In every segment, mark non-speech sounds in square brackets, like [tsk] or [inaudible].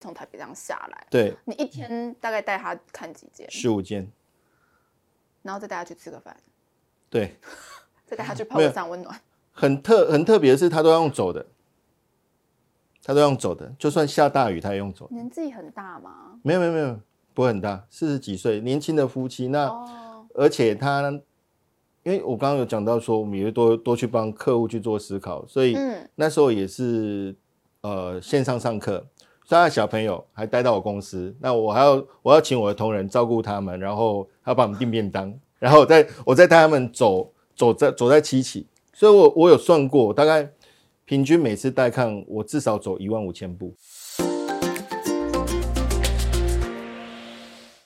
从台北这样下来，对，你一天大概带他看几间？十五间，然后再带他去吃个饭，对，[laughs] 再带他去泡个桑温暖。很特很特别的是，他都要用走的，他都要用走的，就算下大雨，他也用走。年纪很大吗？没有没有没有，不会很大，四十几岁，年轻的夫妻。那、哦、而且他，因为我刚刚有讲到说，我们也多多去帮客户去做思考，所以那时候也是、嗯、呃线上上课。他的小朋友还带到我公司，那我还要我要请我的同仁照顾他们，然后还要帮我们订便当，[laughs] 然后我再我再带他们走走在走在七起，所以我我有算过，大概平均每次带看我至少走一万五千步。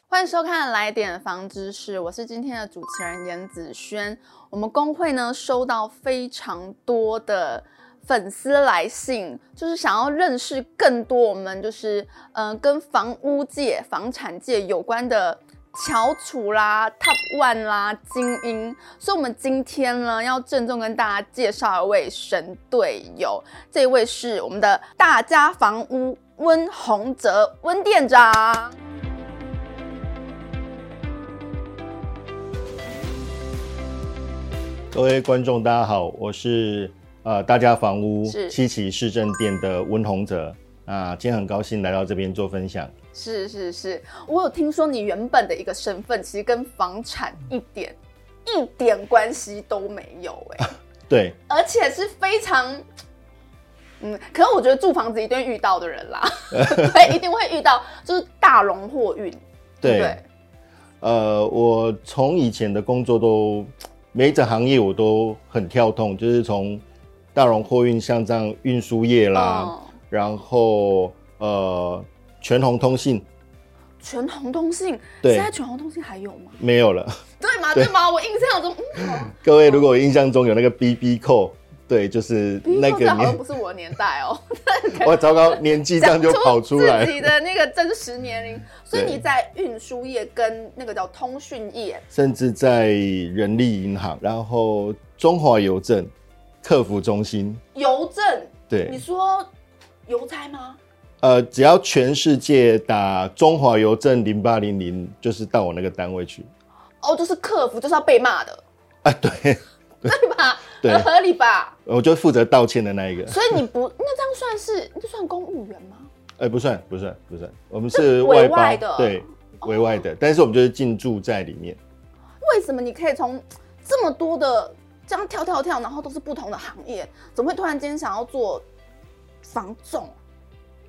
欢迎收看《来点房知识》，我是今天的主持人严子轩。我们工会呢收到非常多的。粉丝来信，就是想要认识更多我们就是嗯、跟房屋界、房产界有关的翘楚啦、Top One 啦、精英，所以我们今天呢要郑重跟大家介绍一位神队友，这位是我们的大家房屋温宏哲温店长。各位观众，大家好，我是。呃，大家房屋七旗市政店的温宏哲啊，今天很高兴来到这边做分享。是是是，我有听说你原本的一个身份，其实跟房产一点一点关系都没有哎、欸。[laughs] 对，而且是非常，嗯，可是我觉得住房子一定会遇到的人啦，[laughs] 对，一定会遇到，就是大龙货运。对，对，呃，我从以前的工作都每一个行业我都很跳动，就是从。大荣货运像这样运输业啦，哦、然后呃，全红通信，全红通信，对，现在全红通信还有吗？没有了，对吗？对吗？我印象中，嗯、各位如果印象中有那个 BB Call，对，就是那个年，好像不是我的年代哦。[laughs] 我糟糕，年纪这样就跑出来，自己的那个真实年龄。所以你在运输业跟那个叫通讯业，甚至在人力银行，然后中华邮政。客服中心，邮政，对，你说邮差吗？呃，只要全世界打中华邮政零八零零，就是到我那个单位去。哦，就是客服，就是要被骂的。啊，对，[laughs] 对吧？对，很合理吧？我就负责道歉的那一个。所以你不，[laughs] 那这样算是，这算公务员吗？哎、欸，不算，不算，不算，我们是外包外的，对，委外的，哦、但是我们就是进驻在里面。为什么你可以从这么多的？这样跳跳跳，然后都是不同的行业，怎么会突然间想要做房仲？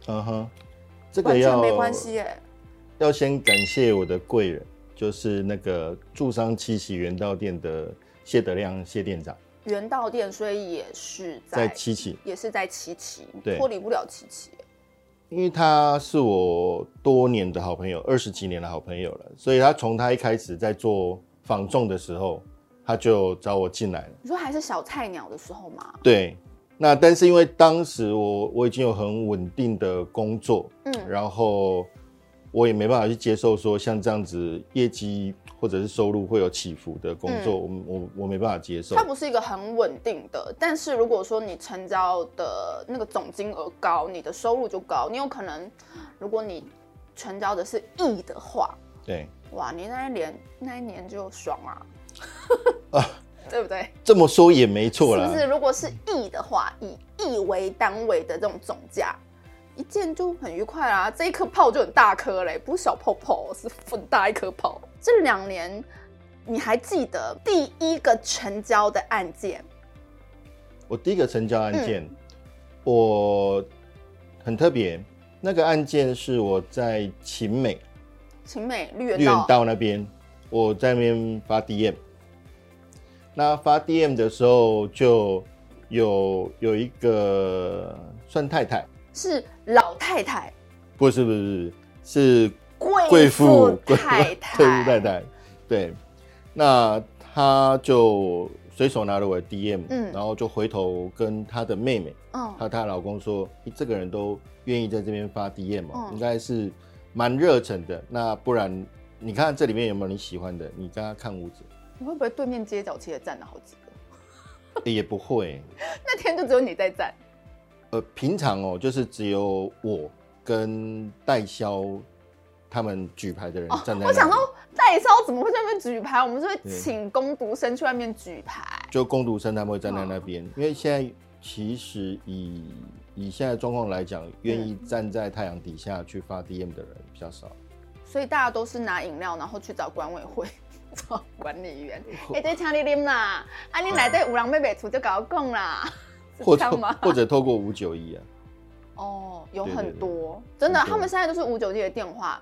嗯哼，这个要完全没关系耶。要先感谢我的贵人，就是那个住商七喜元道店的谢德亮谢店长。元道店，所以也是在，在七期，也是在七期，对，脱离不了七期。因为他是我多年的好朋友，二十几年的好朋友了，所以他从他一开始在做房仲的时候。他就找我进来了。你说还是小菜鸟的时候吗？对，那但是因为当时我我已经有很稳定的工作，嗯，然后我也没办法去接受说像这样子业绩或者是收入会有起伏的工作，嗯、我我我没办法接受。它不是一个很稳定的，但是如果说你成交的那个总金额高，你的收入就高，你有可能，如果你成交的是亿的话，对，哇，你那一年那一年就爽啊！啊，[laughs] 对不对？这么说也没错啦。是不是？如果是亿的话，以亿为单位的这种总价，一件就很愉快啦。这一颗炮就很大颗嘞，不是小泡泡，是很大一颗炮。这两年，你还记得第一个成交的案件？我第一个成交案件，嗯、我很特别。那个案件是我在秦美，秦美绿园绿园道那边，我在那边发 DM。那发 DM 的时候，就有有一个算太太，是老太太，不是不是是贵妇太太，[laughs] 贵妇太太，对，那她就随手拿了我的 DM，嗯，然后就回头跟她的妹妹，嗯，和她老公说，这个人都愿意在这边发 DM 嘛，应该是蛮热忱的。那不然你看这里面有没有你喜欢的？你跟他看屋子。你会不会对面街角其实站了好几个？也不会，[laughs] 那天就只有你在站。呃，平常哦，就是只有我跟代销他们举牌的人站在。我想说，代销怎么会在那边举牌？我们是会请工读生去外面举牌。就工读生他们会站在那边，哦、因为现在其实以以现在状况来讲，愿意站在太阳底下去发 DM 的人比较少。所以大家都是拿饮料，然后去找管委会。管理员，[laughs] 哎，对，请你啉啦，啊，你来对有人要卖厝就搞讲啦，[laughs] 或者或者透过五九一啊，[laughs] 哦，有很多，真的，他们现在都是五九一的电话，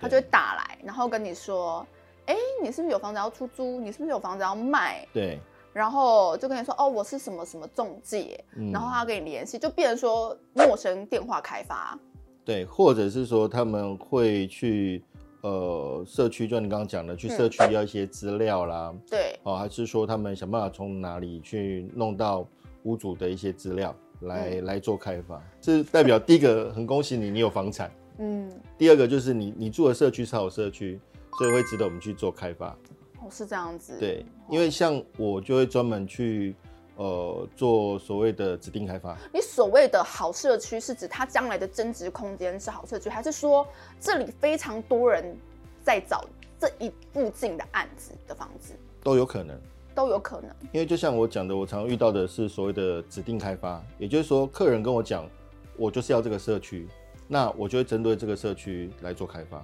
他就会打来，然后跟你说，哎，你是不是有房子要出租？你是不是有房子要卖？对，然后就跟你说，哦，我是什么什么中介，然后他要跟你联系，就变成说陌生电话开发，对，或者是说他们会去。呃，社区就你刚刚讲的，去社区要一些资料啦，嗯、对，哦，还是说他们想办法从哪里去弄到屋主的一些资料来、嗯、来做开发，这代表第一个很恭喜你，你有房产，嗯，第二个就是你你住的社区是好社区，所以会值得我们去做开发，哦，是这样子，对，因为像我就会专门去。呃，做所谓的指定开发。你所谓的好社区是指它将来的增值空间是好社区，还是说这里非常多人在找这一附近的案子的房子？都有可能，都有可能。因为就像我讲的，我常遇到的是所谓的指定开发，也就是说，客人跟我讲，我就是要这个社区，那我就会针对这个社区来做开发。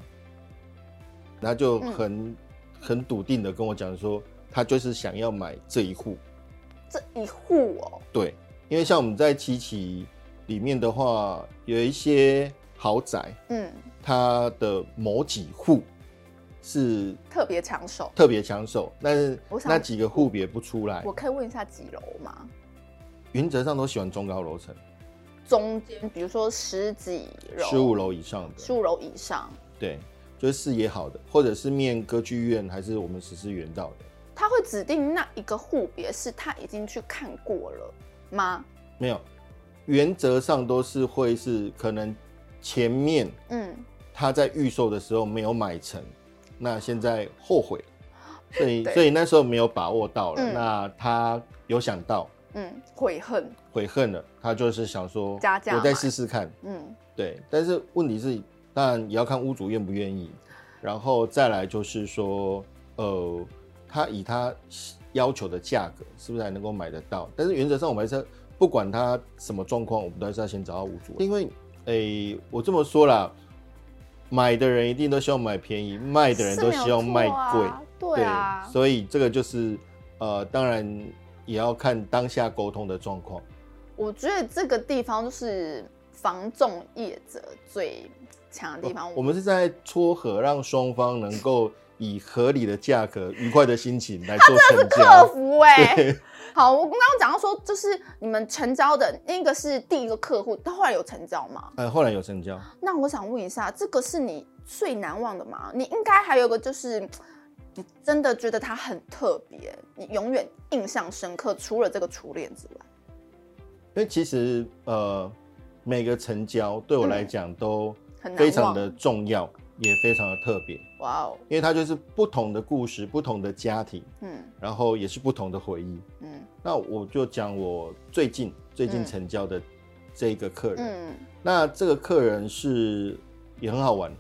他就很、嗯、很笃定的跟我讲说，他就是想要买这一户。这一户哦，对，因为像我们在七期里面的话，有一些豪宅，嗯，它的某几户是特别抢手，特别抢手，但是那几个户别不出来。我可以问一下几楼吗？原则上都喜欢中高楼层，中间比如说十几楼、十五楼以上的，十五楼以上，对，就是视野好的，或者是面歌剧院，还是我们实施原道的。他会指定那一个户别是他已经去看过了吗？没有，原则上都是会是可能前面嗯。他在预售的时候没有买成，那现在后悔。了，[gasps] 所以所以那时候没有把握到了，嗯、那他有想到。嗯悔恨。悔恨了，他就是想说我再试试看。嗯。对，但是问题是当然也要看屋主愿不愿意，然后再来就是说呃。他以他要求的价格，是不是还能够买得到？但是原则上，我们还是不管他什么状况，我们都还是要先找到屋主。因为，诶、欸，我这么说啦，买的人一定都希望买便宜，卖的人都希望卖贵、啊。对啊，所以这个就是，呃，当然也要看当下沟通的状况。我觉得这个地方就是房仲业者最强的地方。我们是在撮合，让双方能够。以合理的价格、愉快的心情来做成交。他真的是客服哎、欸。好，我刚刚讲到说，就是你们成交的那个是第一个客户，他后来有成交吗？呃，后来有成交。那我想问一下，这个是你最难忘的吗？你应该还有个，就是你真的觉得他很特别，你永远印象深刻，除了这个初恋之外。因为其实呃，每个成交对我来讲都非常的重要。嗯也非常的特别，哇哦！因为它就是不同的故事，不同的家庭，嗯，然后也是不同的回忆，嗯。那我就讲我最近最近成交的这一个客人，嗯，那这个客人是也很好玩，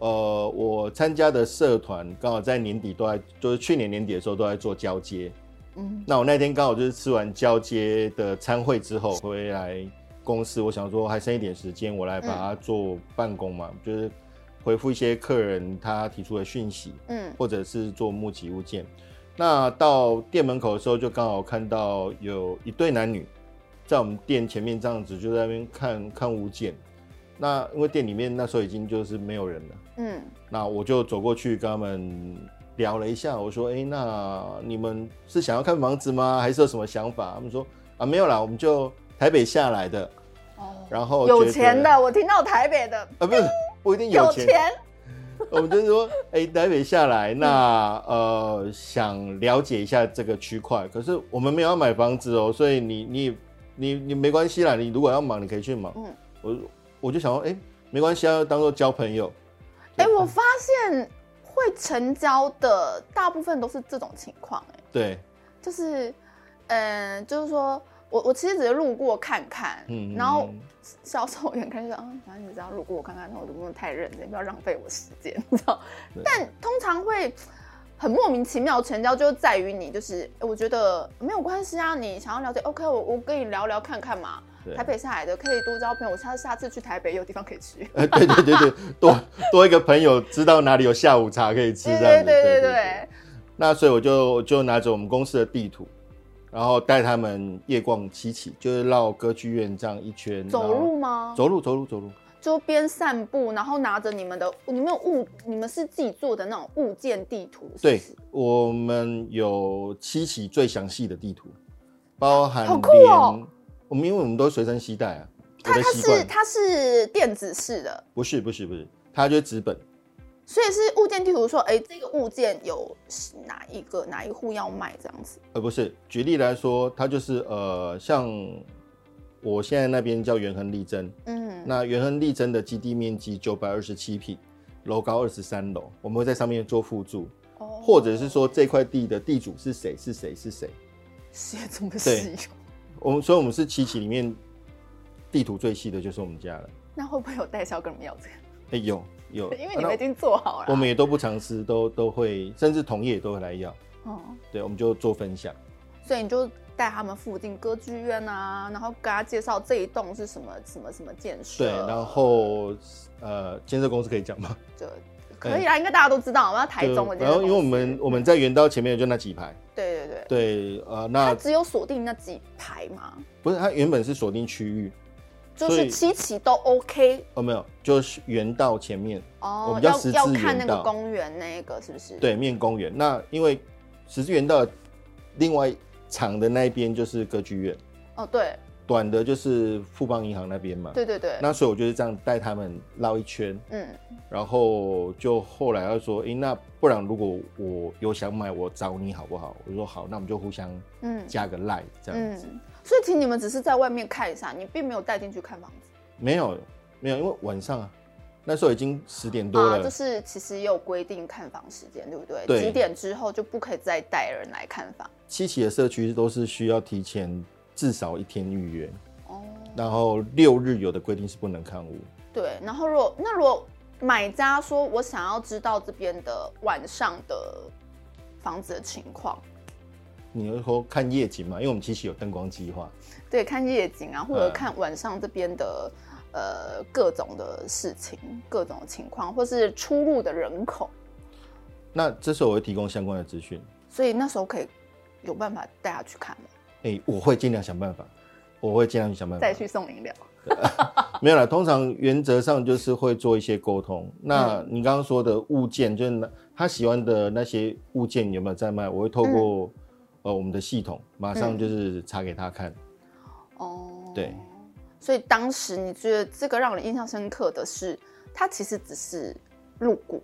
呃，我参加的社团刚好在年底都在，就是去年年底的时候都在做交接，嗯。那我那天刚好就是吃完交接的餐会之后回来公司，我想说还剩一点时间，我来把它做办公嘛，就是。回复一些客人他提出的讯息，嗯，或者是做募集物件。那到店门口的时候，就刚好看到有一对男女在我们店前面这样子，就在那边看看物件。那因为店里面那时候已经就是没有人了，嗯，那我就走过去跟他们聊了一下，我说：“哎、欸，那你们是想要看房子吗？还是有什么想法？”他们说：“啊，没有啦，我们就台北下来的。”哦，然后有钱的，我听到台北的啊，不是。不一定有钱，[laughs] 我们就是说，哎、欸，台北下来，那呃，想了解一下这个区块。可是我们没有要买房子哦，所以你你你你没关系啦。你如果要忙，你可以去忙。嗯，我我就想说，哎、欸，没关系，啊当做交朋友。哎、欸，我发现会成交的大部分都是这种情况，哎，对，就是，嗯、呃，就是说。我我其实只是路过看看，嗯，然后销售员看就说，嗯，反正你只要路过我看看，那我就不用太认真，不要浪费我时间，[laughs] 你知道？但通常会很莫名其妙成交，就在于你就是，我觉得没有关系啊，你想要了解，OK，我我跟你聊聊看看嘛。台北下来的可以多交朋友，我下次下次去台北有地方可以去。[laughs] 呃，对对对对，多多一个朋友知道哪里有下午茶可以吃，对对对，对。那所以我就就拿着我们公司的地图，然后带他们夜逛七期，就是绕歌剧院这样一圈。走路吗？走路走路走路。就边散步，然后拿着你们的，你们有物，你们是自己做的那种物件地图是是？对，我们有七期最详细的地图，包含好酷哦。我们因为我们都随身携带啊，它它是它是电子式的，不是不是不是，它就是纸本，所以是物件地图说，哎，这个物件有哪一个哪一户要卖这样子？呃，不是，举例来说，它就是呃，像我现在那边叫元亨利珍，嗯，那元亨利珍的基地面积九百二十七平，楼高二十三楼，我们会在上面做附注，哦，或者是说这块地的地主是谁是谁是谁，[laughs] 写这么细。我们所以，我们是七期里面地图最细的，就是我们家了。那会不会有代销跟你们要这个？哎、欸，有有，[laughs] 因为你们已经做好了。我们也都不常私，都都会，甚至同业也都会来要。哦，对，我们就做分享。所以你就带他们附近歌剧院啊，然后跟他介绍这一栋是什么什么什么建设。对，然后呃，建设公司可以讲吗？[laughs] 就可以啊，应该大家都知道。我们要台中的。然后，因为我们我们在圆刀前面就那几排。对对对。对，呃，那他只有锁定那几排吗？不是，他原本是锁定区域，就是七期都 OK。哦，没有，就是原道前面。哦。我们叫十字要看那个公园那个是不是？对面公园。那因为十字圆道另外长的那一边就是歌剧院。哦，对。短的就是富邦银行那边嘛，对对对。那所以我就是这样带他们绕一圈，嗯，然后就后来要说，哎、欸，那不然如果我有想买，我找你好不好？我说好，那我们就互相嗯加个 line 这样子、嗯。所以其实你们只是在外面看一下，你并没有带进去看房子。没有没有，因为晚上啊，那时候已经十点多了。啊、就是其实也有规定看房时间，对不对？对。几点之后就不可以再带人来看房。七期的社区都是需要提前。至少一天预约哦，然后六日有的规定是不能看屋。对，然后如果那如果买家说我想要知道这边的晚上的房子的情况，你会说看夜景嘛？因为我们其实有灯光计划。对，看夜景啊，或者看晚上这边的、嗯、呃各种的事情、各种的情况，或是出入的人口。那这时候我会提供相关的资讯，所以那时候可以有办法带他去看吗？哎、欸，我会尽量想办法，我会尽量去想办法。再去送饮料。[laughs] 没有啦，通常原则上就是会做一些沟通。那你刚刚说的物件，就是他喜欢的那些物件有没有在卖？我会透过、嗯、呃我们的系统，马上就是查给他看。哦、嗯，对。所以当时你觉得这个让人印象深刻的是，他其实只是路过。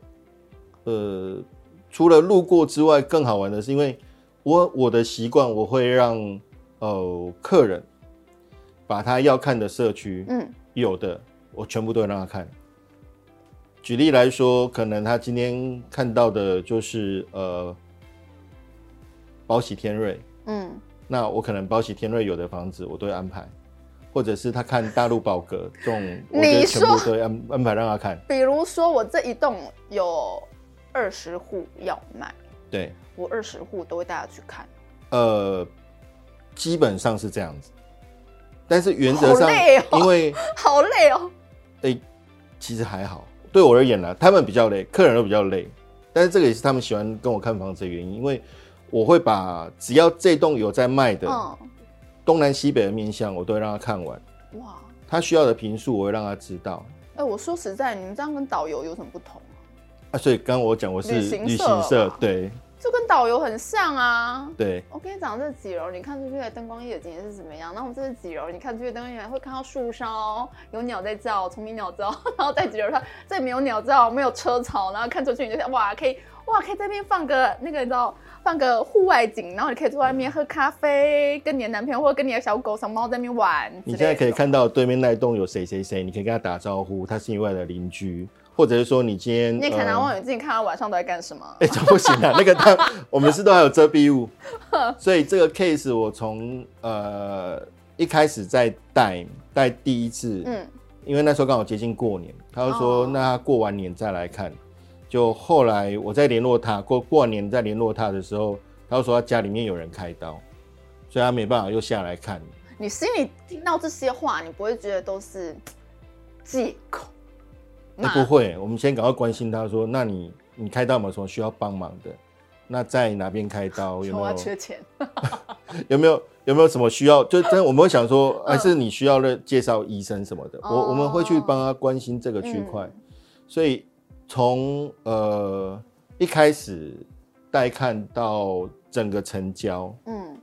呃，除了路过之外，更好玩的是因为。我我的习惯，我会让呃客人把他要看的社区，嗯，有的我全部都会让他看。举例来说，可能他今天看到的就是呃包喜天瑞，嗯，那我可能包喜天瑞有的房子我都会安排，或者是他看大陆宝格 [laughs] 这种，我就全部都会安安排让他看。比如说我这一栋有二十户要卖，对。我二十户都会带他去看，呃，基本上是这样子，但是原则上，哦、因为 [laughs] 好累哦，哎、欸，其实还好，对我而言呢，他们比较累，客人都比较累，但是这个也是他们喜欢跟我看房子的原因，因为我会把只要这栋有在卖的，嗯、东南西北的面向，我都会让他看完，哇，他需要的平数我会让他知道。哎、欸，我说实在，你们这样跟导游有什么不同啊？啊，所以刚刚我讲我是旅行社，对。就跟导游很像啊。对，我跟你讲，这几楼你看出去的灯光夜景是怎么样？然后我们这是几楼，你看出去的灯光夜景会看到树梢，有鸟在叫，虫鸣鸟叫。然后在几楼它这里没有鸟叫，没有车潮，然后看出去你就想哇，可以哇，可以在那边放个那个你知道放个户外景，然后你可以坐外面喝咖啡，跟你的男朋友或者跟你的小狗小猫在那边玩。你现在可以看到对面那一栋有谁谁谁，你可以跟他打招呼，他是你外的邻居。或者是说你今天，你也可能望远镜看他晚上都在干什么？[laughs] 哎、欸，这不行啊！那个他，我们是都还有遮蔽物，[laughs] 所以这个 case 我从呃一开始在带带第一次，嗯，因为那时候刚好接近过年，他就说那他过完年再来看。就后来我在联络他，过过完年再联络他的时候，他就说他家里面有人开刀，所以他没办法又下来看。你心里听到这些话，你不会觉得都是 [tsk] 借口？不会，我们先赶快关心他说，那你你开刀有没有什么需要帮忙的？那在哪边开刀？[laughs] 有没有缺钱？[laughs] 有没有有没有什么需要？就真我们会想说，还是你需要的介绍医生什么的？我我们会去帮他关心这个区块。所以从呃一开始带看到整个成交，嗯，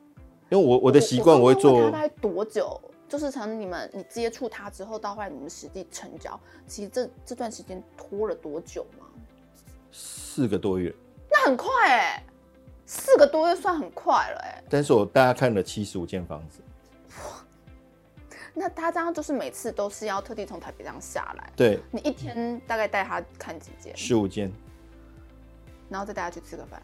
因为我我的习惯我会做。大概多久？就是从你们你接触他之后到后来你们实际成交，其实这这段时间拖了多久吗？四个多月。那很快哎、欸，四个多月算很快了哎、欸。但是我大概看了七十五间房子。哇，那他这样就是每次都是要特地从台北这样下来。对。你一天大概带他看几间？十五间。然后再带他去吃个饭。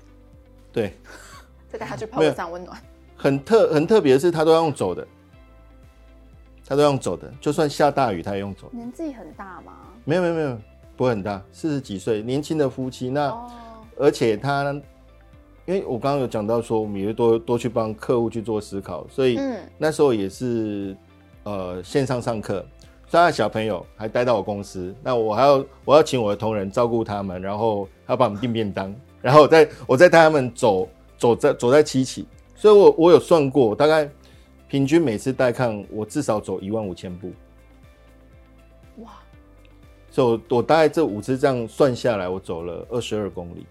对。[laughs] 再带他去泡个桑温暖。很特很特别的是，他都要用走的。他都用走的，就算下大雨，他也用走。年纪很大吗？没有没有没有，不会很大，四十几岁，年轻的夫妻那。哦而且他，因为我刚刚有讲到说，我们也会多多去帮客户去做思考，所以那时候也是呃线上上课，所以他的小朋友还带到我公司，那我还要我要请我的同仁照顾他们，然后还要帮我们订便当，[laughs] 然后我再我再带他们走走在走在七期，所以我我有算过，大概平均每次带看我至少走一万五千步，哇！所以我我大概这五次这样算下来，我走了二十二公里。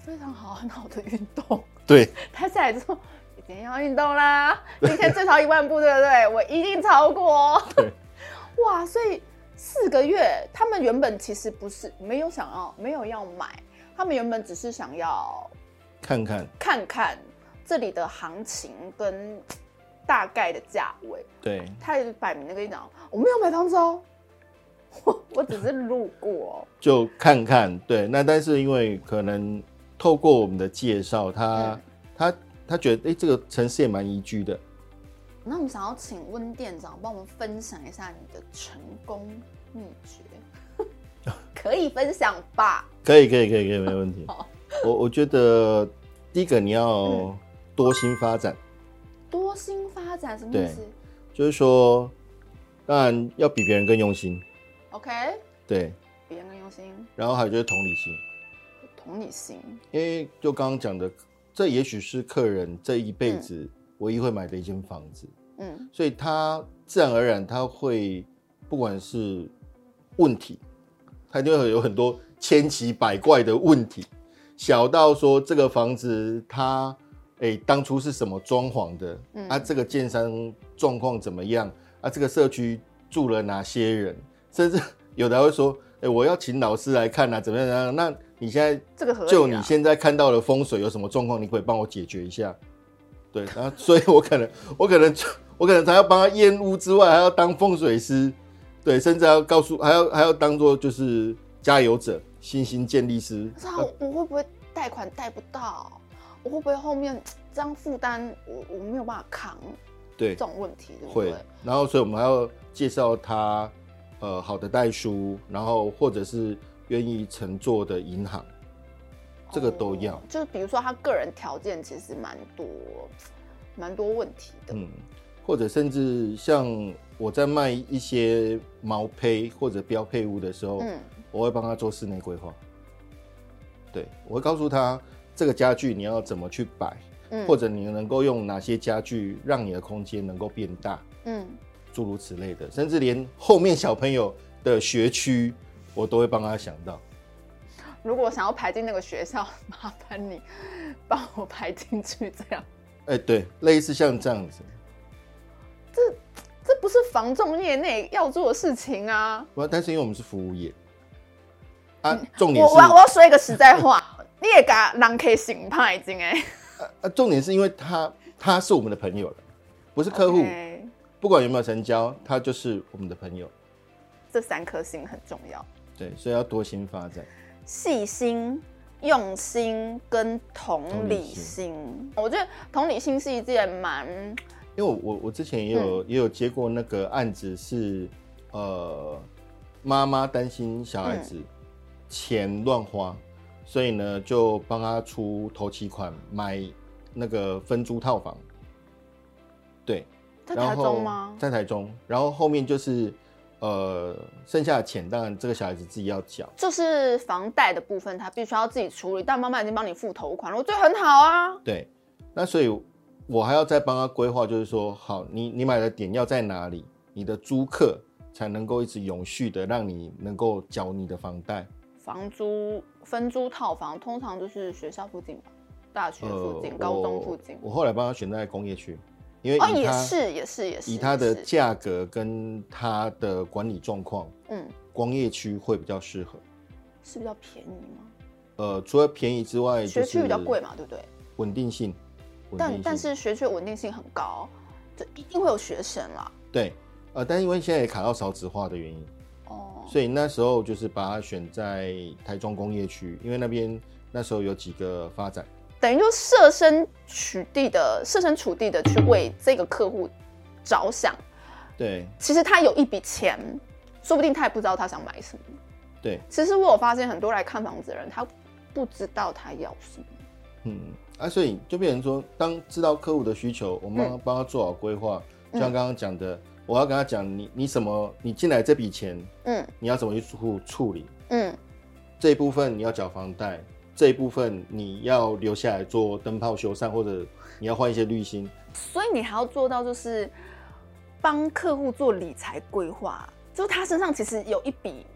非常好，很好的运动。对，他下来之后一定要运动啦。今天最少一万步，对不对？我一定超过。对，哇，所以四个月，他们原本其实不是没有想要，没有要买，他们原本只是想要看看看看这里的行情跟大概的价位。对，他也摆明的跟你讲，我没有买房子哦，我 [laughs] 我只是路过，就看看。对，那但是因为可能。透过我们的介绍，他、嗯、他他觉得，哎、欸，这个城市也蛮宜居的。那我们想要请温店长帮我们分享一下你的成功秘诀，[laughs] 可以分享吧？可以，可以，可以，可以，没问题。[laughs] 我我觉得第一个你要多心发展。多心发展什么意思？就是说，当然要比别人更用心。OK。对。比别人更用心。然后还有就是同理心。同理心，因为就刚刚讲的，这也许是客人这一辈子唯一会买的一间房子，嗯，所以他自然而然他会，不管是问题，他就会有很多千奇百怪的问题，小到说这个房子他，哎、欸，当初是什么装潢的，嗯，啊，这个建商状况怎么样，啊，这个社区住了哪些人，甚至 [laughs] 有的还会说，哎、欸，我要请老师来看啊，怎么样怎么样，那。你现在这个就你现在看到的风水有什么状况？你可以帮我解决一下。对，然后所以我可能我可能我可能还要帮他验屋之外，还要当风水师，对，甚至还要告诉还要还要当做就是加油者、信心建立师。是啊，我会不会贷款贷不到？我会不会后面 [tsk] 这样负担我我没有办法扛？对，这种问题对不对？会。然后所以我们还要介绍他呃好的代书，然后或者是。愿意乘坐的银行，这个都要。哦、就是比如说，他个人条件其实蛮多，蛮多问题的。嗯，或者甚至像我在卖一些毛坯或者标配屋的时候，嗯，我会帮他做室内规划。对，我会告诉他这个家具你要怎么去摆，嗯，或者你能够用哪些家具让你的空间能够变大，嗯，诸如此类的，甚至连后面小朋友的学区。我都会帮他想到。如果想要排进那个学校，麻烦你帮我排进去，这样。哎，对，类似像这样子。这这不是房仲业内要做的事情啊！不，但是因为我们是服务业啊，重点是，我我要说一个实在话，你也敢让 K 行派进哎。呃，重点是因为他他是我们的朋友了，不是客户，Okay. 不管有没有成交，他就是我们的朋友。这三颗心很重要。对，所以要多心发展，细心、用心跟同理心。我觉得同理心是一件蛮因为我我我之前也有、嗯、也有接过那个案子是，呃，妈妈担心小孩子钱乱花，嗯、所以呢就帮他出头期款买那个分租套房。对，在台中吗？在台中，然后后面就是。呃，剩下的钱当然这个小孩子自己要缴，就是房贷的部分他必须要自己处理，但妈妈已经帮你付头款了，我觉得很好啊。对，那所以我还要再帮他规划，就是说，好，你你买的点要在哪里，你的租客才能够一直永续的让你能够缴你的房贷。房租分租套房通常就是学校附近吧，大学附近、呃、高中附近。我后来帮他选在工业区。因为哦，也是也是也是，以它的价格跟它的管理状况，嗯，工业区会比较适合，是比较便宜吗？呃，除了便宜之外，学区比较贵嘛，对不对？稳定性，但但是学区稳定性很高，就一定会有学生啦。对，呃，但是因为现在也卡到少子化的原因，哦，所以那时候就是把它选在台中工业区，因为那边那时候有几个发展。等于就设身取地的设身处地的去为这个客户着想，对，其实他有一笔钱，说不定他也不知道他想买什么。对，其实我有发现很多来看房子的人，他不知道他要什么。嗯，啊，所以就变成说，当知道客户的需求，我们帮他做好规划，就像刚刚讲的，我要跟他讲，你你什么，你进来这笔钱，嗯，你要怎么去处处理，嗯，这一部分你要缴房贷。这一部分你要留下来做灯泡修缮，或者你要换一些滤芯，所以你还要做到就是帮客户做理财规划，就是他身上其实有一笔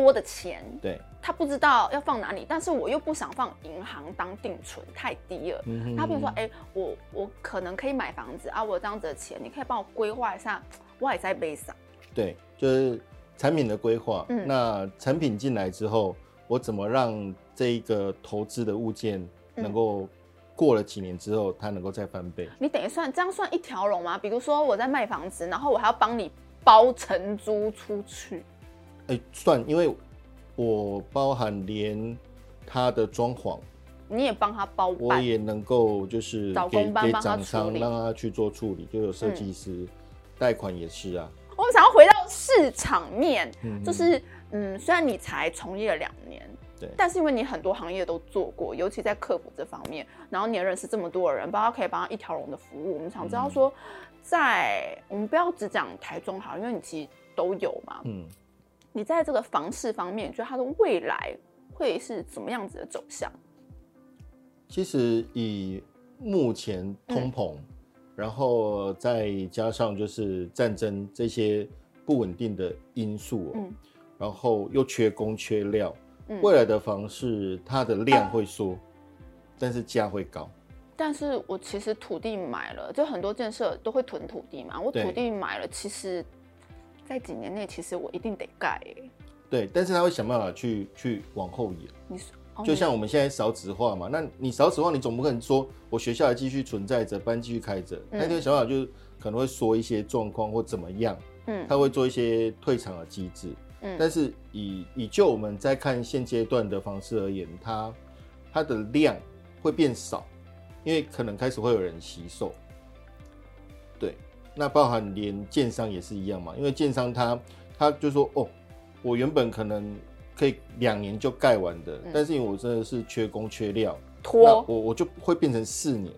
多的钱，对，他不知道要放哪里，但是我又不想放银行当定存，太低了。嗯哼，他比如说，哎、欸，我我可能可以买房子啊，我有这样子的钱，你可以帮我规划一下，我也在背上。对，就是产品的规划。嗯，那产品进来之后。我怎么让这一个投资的物件能够过了几年之后，它能够再翻倍？你等于算这样算一条龙吗？比如说我在卖房子，然后我还要帮你包承租出去。哎，算，因为我包含连他的装潢，你也帮他包，我也能够就是给给厂商让他去做处理，就有设计师，贷款也是啊。我们想要回到市场面，就是。嗯，虽然你才从业了两年，对，但是因为你很多行业都做过，尤其在客服这方面，然后你也认识这么多人，包括可以帮他一条龙的服务。我们想知道说，在我们不要只讲台中好，因为你其实都有嘛。嗯，你在这个房市方面，觉得它的未来会是怎么样子的走向？其实以目前通膨，嗯、然后再加上就是战争这些不稳定的因素，嗯。然后又缺工缺料，嗯、未来的房市它的量会缩，啊、但是价会高。但是我其实土地买了，就很多建设都会囤土地嘛。我土地买了，其实，在几年内，其实我一定得盖。对，但是他会想办法去去往后延。你说，哦、就像我们现在少子化嘛，那你少子化，你总不可能说我学校还继续存在着，班继续开着，那个想法就可能会说一些状况或怎么样。嗯，他会做一些退场的机制。嗯但是以以就我们在看现阶段的方式而言，它它的量会变少，因为可能开始会有人吸收。对，那包含连建商也是一样嘛，因为建商他他就说哦，我原本可能可以两年就盖完的，嗯、但是因为我真的是缺工缺料，拖我我就会变成四年。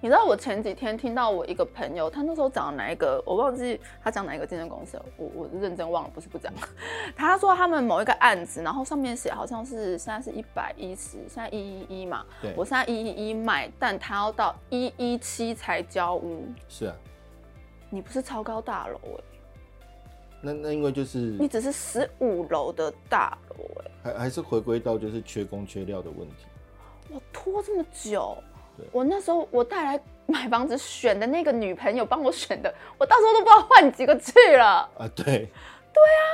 你知道我前几天听到我一个朋友，他那时候讲哪一个，我忘记他讲哪一个竞争公司了，我我认真忘了，不是不讲。他说他们某一个案子，然后上面写好像是现在是一百一十，现在一一一嘛，对，我现在一一一卖，但他要到一一七才交屋。是啊，你不是超高大楼哎、欸？那那因为就是你只是十五楼的大楼哎、欸，还还是回归到就是缺工缺料的问题。我拖这么久。我那时候我带来买房子选的那个女朋友帮我选的，我到时候都不知道换几个去了啊！对，对啊，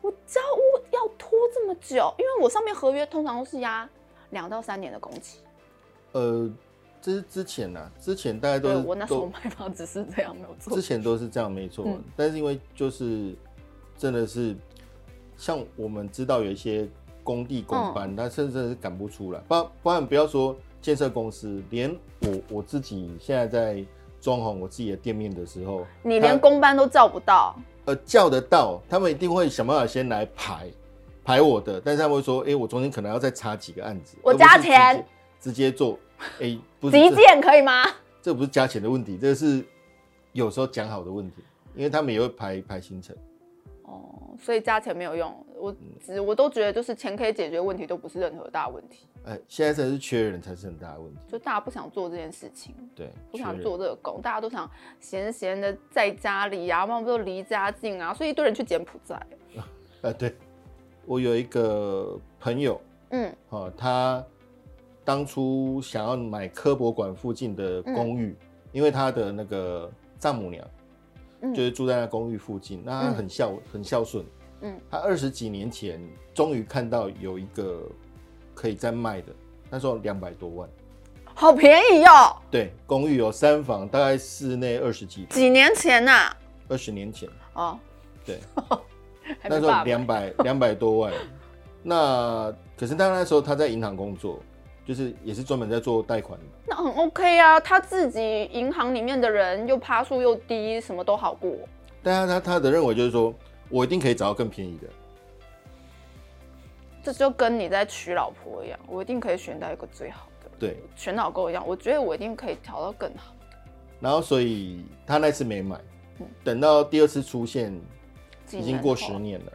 我交屋要拖这么久，因为我上面合约通常都是压两到三年的工期。呃，这是之前呐、啊，之前大家都是我那时候买房子是这样没有错，之前都是这样没错，嗯、但是因为就是真的是像我们知道有一些工地工班，他、嗯、甚至是赶不出来，不不然不要说。建设公司连我我自己现在在装潢我自己的店面的时候，你连工班都叫不到。呃，叫得到，他们一定会想办法先来排排我的，但是他们会说，哎、欸，我中间可能要再插几个案子，我加钱。直接做，[laughs] 哎、欸，不是急件可以吗？这不是加钱的问题，这个是有时候讲好的问题，因为他们也会排排行程。哦，所以加钱没有用，我只我都觉得就是钱可以解决问题，都不是任何大问题。哎、欸，现在才是缺人才是很大的问题，就大家不想做这件事情，对，不想做这个工，大家都想闲闲的在家里呀、啊，要不就离家近啊，所以一堆人去柬埔寨。[laughs] 啊、呃，对，我有一个朋友，嗯，哦，他当初想要买科博馆附近的公寓，嗯、因为他的那个丈母娘。就是住在那公寓附近，那他很孝、嗯、很孝顺。嗯，他二十几年前终于看到有一个可以再卖的，那时候两百多万，好便宜哦。对，公寓有三房，大概室内二十几。几年前呐、啊？二十年前。哦，对，[laughs] 那时候两百两百多万。那可是他那时候他在银行工作。就是也是专门在做贷款的，那很 OK 啊。他自己银行里面的人又趴数又低，什么都好过。但他他他的认为就是说，我一定可以找到更便宜的。这就跟你在娶老婆一样，我一定可以选到一个最好的。对，选老公一样，我觉得我一定可以调到更好的。然后，所以他那次没买，嗯、等到第二次出现，已经过十年了。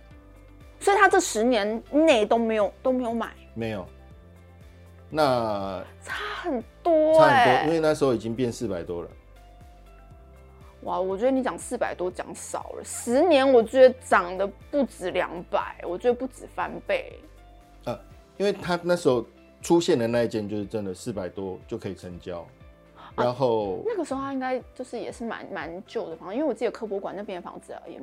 所以他这十年内都没有都没有买，没有。那差很多，差很多，因为那时候已经变四百多了。哇，我觉得你讲四百多讲少了，十年我觉得涨的不止两百，我觉得不止翻倍。呃，因为他那时候出现的那一件就是真的四百多就可以成交，然后、啊、那个时候他应该就是也是蛮蛮旧的房子，因为我记得科博馆那边的房子也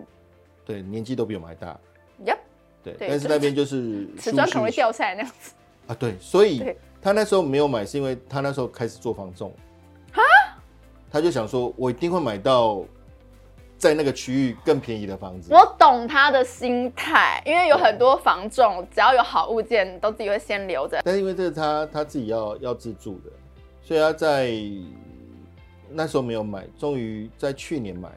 对年纪都比我们还大。Yep，对，对但是那边就是瓷砖可能会掉下来那样子啊，对，所以。他那时候没有买，是因为他那时候开始做房仲，哈，他就想说，我一定会买到在那个区域更便宜的房子。我懂他的心态，因为有很多房仲，只要有好物件，都自己会先留着。但是因为这是他他自己要要自住的，所以他在那时候没有买，终于在去年买。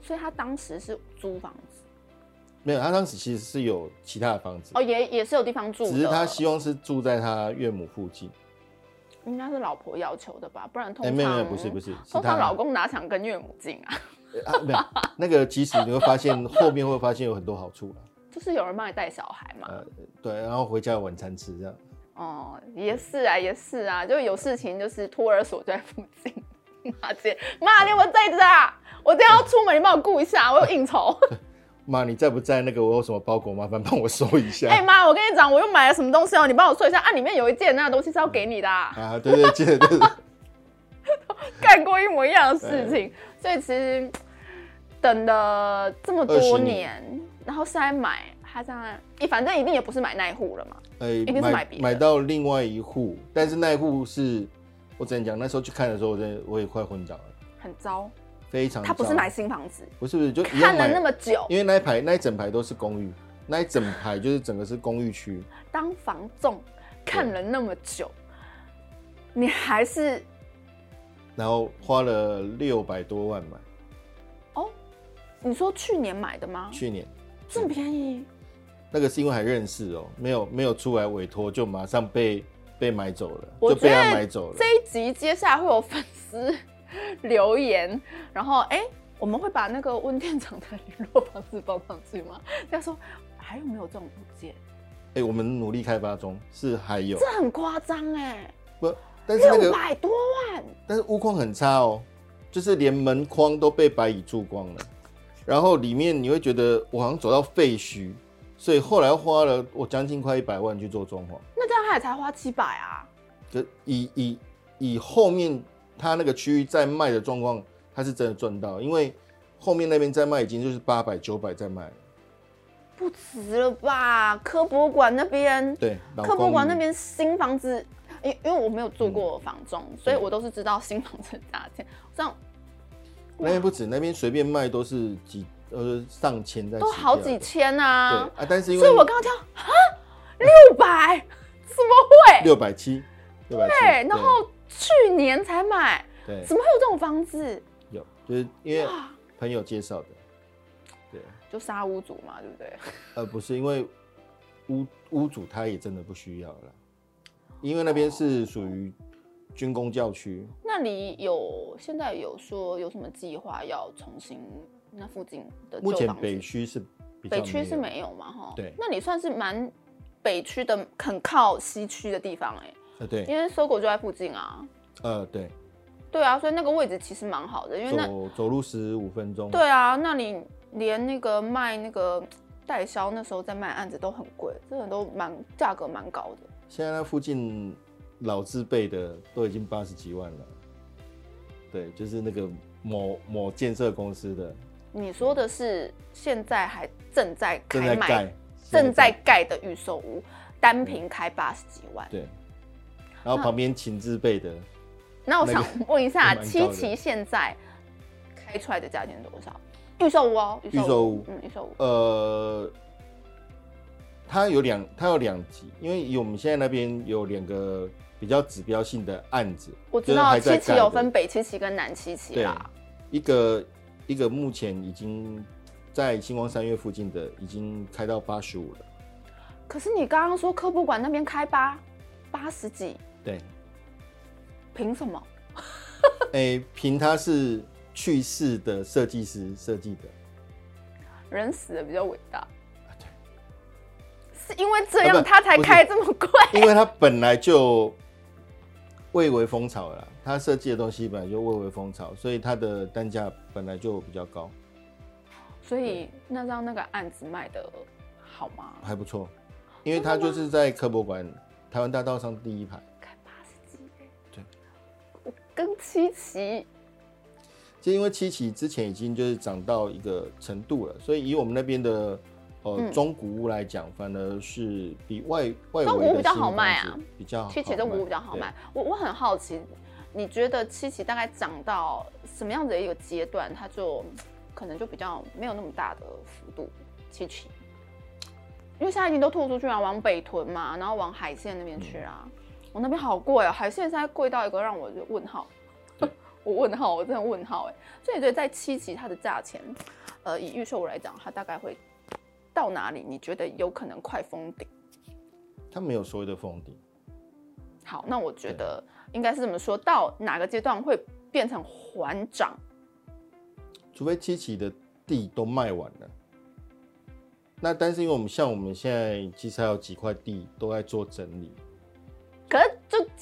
所以他当时是租房子。没有，他当时其实是有其他的房子哦，也也是有地方住，只是他希望是住在他岳母附近。应该是老婆要求的吧，不然通常、欸、没有没有不是不是，通常老公哪想跟岳母近啊？[laughs] 啊没有，那个其实你会发现后面会发现有很多好处了，[laughs] 就是有人帮你带小孩嘛、呃，对，然后回家有晚餐吃这样。哦，也是啊，也是啊，就有事情就是托儿所在附近。妈姐，妈，你有没有在这啊？我等下要出门，你帮我顾一下，我有应酬。[laughs] 妈，你在不在？那个我有什么包裹，麻烦帮我收一下。哎、欸，妈，我跟你讲，我又买了什么东西哦，你帮我收一下啊。里面有一件那个东西是要给你的啊。啊，对对对对对，[laughs] 干过一模一样的事情，所以其实等了这么多年，年然后现在买，他这样，反正一定也不是买那一户了嘛。一定是买别。买到另外一户，但是那一户是我只能讲，那时候去看的时候，我真的我也快昏倒了，很糟。非常，他不是买新房子，不是不是，就看了那么久，因为那一排那一整排都是公寓，那一整排就是整个是公寓区。当房仲看了那么久，你还是，然后花了六百多万买。哦，你说去年买的吗？去年这么便宜？那个是因为还认识哦，没有没有出来委托，就马上被被买走了，就被他买走了。这一集接下来会有粉丝。[laughs] 留言，然后哎，我们会把那个温店长的联络方式报上去吗？[laughs] 他说还有没有这种物件？哎，我们努力开发中，是还有。这很夸张哎，不，但是那个六百多万，但是屋况很差哦，就是连门框都被白蚁蛀光了，然后里面你会觉得我好像走到废墟，所以后来花了我将近快一百万去做装潢。那这样他也才花七百啊？就以以以后面。他那个区域在卖的状况，他是真的赚到，因为后面那边在卖已经就是八百九百在卖，不值了吧？科博馆那边对，科博馆那边新房子，因因为我没有做过房仲，嗯、所以我都是知道新房子的价钱。这样那边不止，那边随便卖都是几呃上千在，都好几千啊。对啊，但是因为所以我刚刚讲啊，六百怎么会？六百七，六百七，对，然后。去年才买，对，怎么会有这种房子？有就是因为朋友介绍的，对，就杀屋主嘛，对不对？[laughs] 呃，不是，因为屋屋主他也真的不需要了，因为那边是属于军工教区。那你有现在有说有什么计划要重新那附近的？目前北区是北区是没有嘛？哈，对，那你算是蛮北区的，很靠西区的地方哎、欸。呃，对，因为 SOGO 就在附近啊。呃，对。对啊，所以那个位置其实蛮好的，因为那走走路十五分钟。对啊，那你连那个卖那个代销那时候在卖案子都很贵，真的都蛮价格蛮高的。现在那附近老字辈的都已经八十几万了。对，就是那个某某建设公司的。你说的是现在还正在开卖、正在盖、正在盖的预售屋，单平开八十几万。对，然后旁边秦字辈的。那我想 [laughs] 问一下，七旗现在开出来的价钱多少？预售屋哦，预售屋，嗯，预售屋。呃，它有两，它有两级，因为以我们现在那边有两个比较指标性的案子。我知道七旗有分北七旗跟南七期啦。一个一个目前已经在星光三月附近的，已经开到八十五了。可是你刚刚说科博馆那边开八八十几？对。凭什么？哎、欸，凭他是去世的设计师设计的。人死的比较伟大。啊，对。是因为这样他才开这么贵？因为他本来就蔚为风潮了，他设计的东西本来就蔚为风潮，所以他的单价本来就比较高。所以那张那个案子卖的好吗？还不错，因为他就是在科博馆台湾大道上第一排。跟七期，就因为七期之前已经就是涨到一个程度了，所以以我们那边的呃、嗯、中古屋来讲，反而是比外外中古屋比较好卖啊，比较七期中古屋比较好卖。我我很好奇，你觉得七期大概涨到什么样子的一个阶段，它就可能就比较没有那么大的幅度？七期，因为现在已经都吐出去了，往北屯嘛，然后往海线那边去啊。嗯我、哦、那边好贵啊，海线现在贵到一个让我就问号，[laughs] 我问号，我真的问号哎。所以你觉得在七期它的价钱，呃，以预售来讲，它大概会到哪里？你觉得有可能快封顶？它没有所谓的封顶。好，那我觉得应该是这么说，到哪个阶段会变成缓涨？除非七期的地都卖完了。那但是因为我们像我们现在其实还有几块地都在做整理。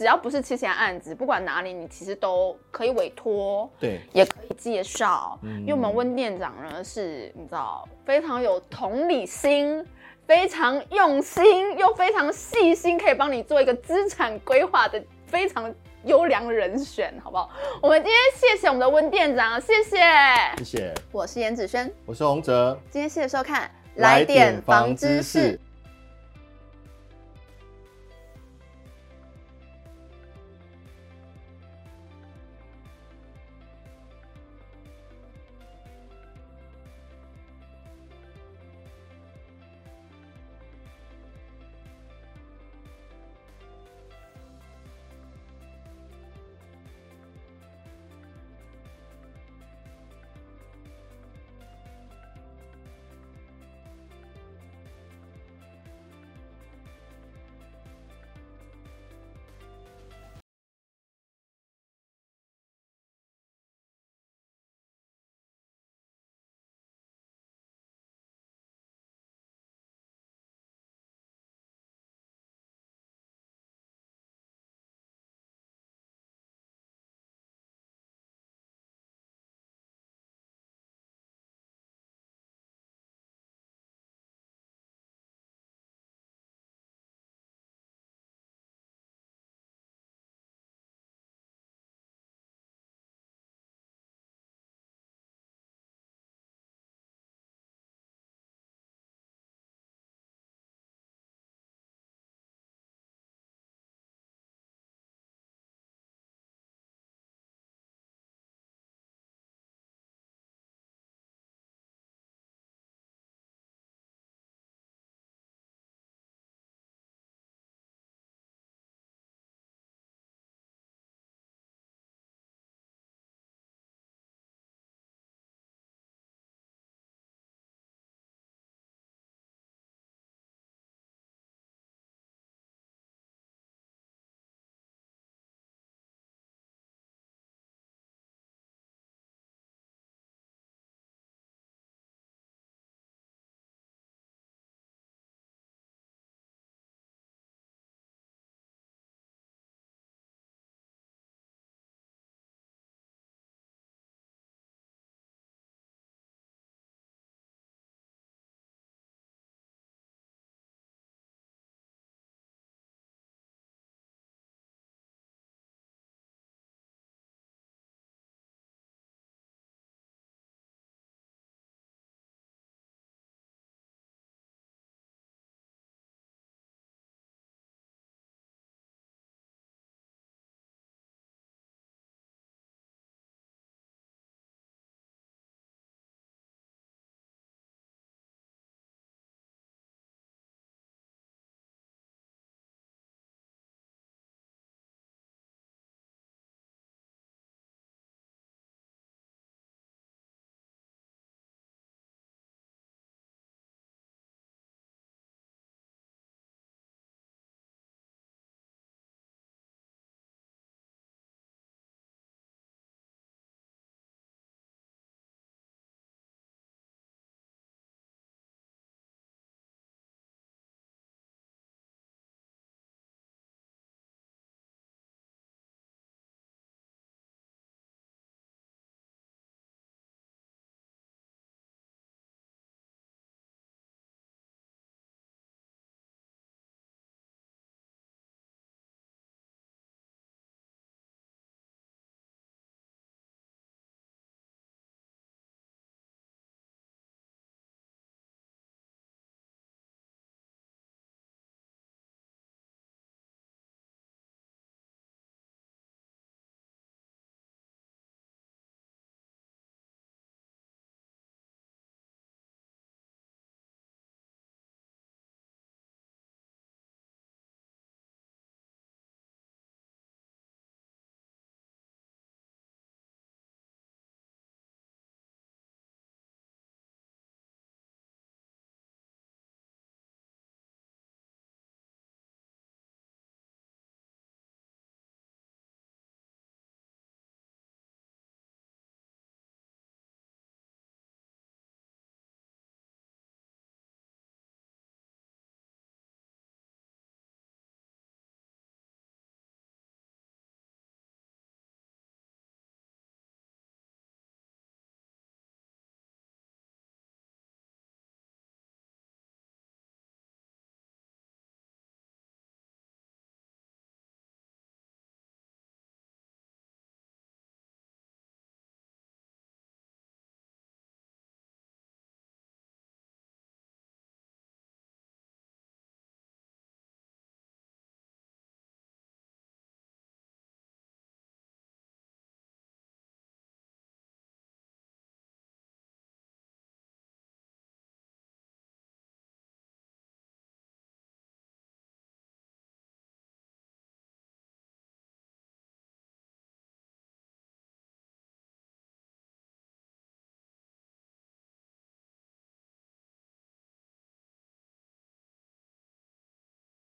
只要不是七期案子，不管哪里，你其实都可以委托，对，也可以介绍。嗯，因为我们温店长呢，是你知道非常有同理心、非常用心又非常细心，可以帮你做一个资产规划的非常优良人选，好不好？我们今天谢谢我们的温店长，谢谢，谢谢。我是颜子轩，我是洪哲，今天谢谢收看，来点房知识。